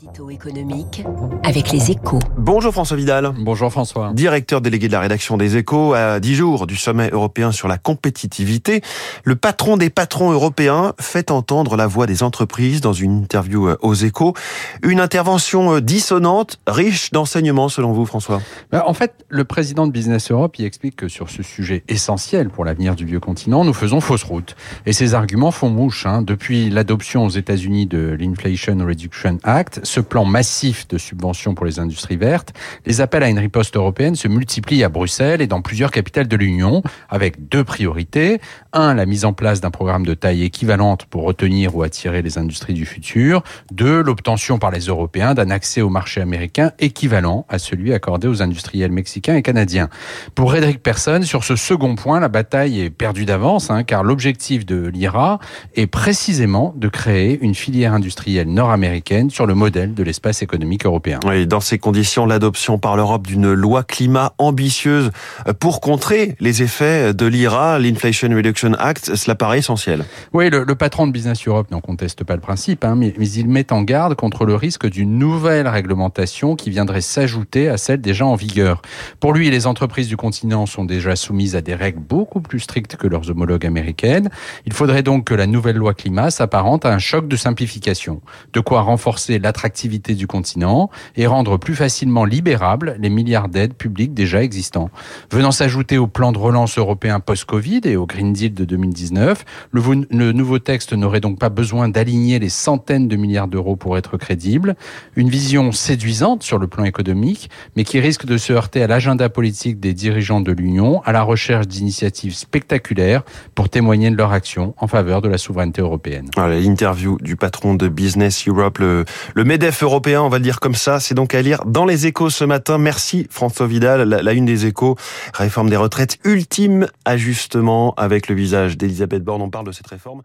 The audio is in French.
L'édito économique avec les échos. Bonjour François Vidal. Bonjour François. Directeur délégué de la rédaction des échos à 10 jours du sommet européen sur la compétitivité. Le patron des patrons européens fait entendre la voix des entreprises dans une interview aux échos. Une intervention dissonante, riche d'enseignements selon vous François? Ben, En fait, le président de Business Europe y explique que sur ce sujet essentiel pour l'avenir du vieux continent, nous faisons fausse route. Et ces arguments font mouche. Hein. Depuis l'adoption aux États-Unis de l'Inflation Reduction Act, ce plan massif de subventions pour les industries vertes, les appels à une riposte européenne se multiplient à Bruxelles et dans plusieurs capitales de l'Union, avec deux priorités. Un, la mise en place d'un programme de taille équivalente pour retenir ou attirer les industries du futur. Deux, l'obtention par les Européens d'un accès au marché américain équivalent à celui accordé aux industriels mexicains et canadiens. Pour Frédéric Persson, sur ce second point, la bataille est perdue d'avance, hein, car l'objectif de l'IRA est précisément de créer une filière industrielle nord-américaine sur le modèle de l'espace économique européen. Oui, dans ces conditions, l'adoption par l'Europe d'une loi climat ambitieuse pour contrer les effets de l'IRA, l'Inflation Reduction Act, cela paraît essentiel. Oui, le, patron de Business Europe n'en conteste pas le principe, hein, mais, mais il met en garde contre le risque d'une nouvelle réglementation qui viendrait s'ajouter à celle déjà en vigueur. Pour lui, les entreprises du continent sont déjà soumises à des règles beaucoup plus strictes que leurs homologues américaines. Il faudrait donc que la nouvelle loi climat s'apparente à un choc de simplification, de quoi renforcer la l'attractivité du continent et rendre plus facilement libérables les milliards d'aides publiques déjà existants. Venant s'ajouter au plan de relance européen post-Covid et au Green Deal de 2019, le, nouveau texte n'aurait donc pas besoin d'aligner les centaines de milliards d'euros pour être crédible. Une vision séduisante sur le plan économique, mais qui risque de se heurter à l'agenda politique des dirigeants de l'Union, à la recherche d'initiatives spectaculaires pour témoigner de leur action en faveur de la souveraineté européenne. L'interview du patron de Business Europe, le MEDEF européen, on va le dire comme ça, c'est donc à lire dans les échos ce matin. Merci François Vidal, la, une des échos, réforme des retraites, ultime ajustement avec le visage d'Elisabeth Borne. On parle de cette réforme.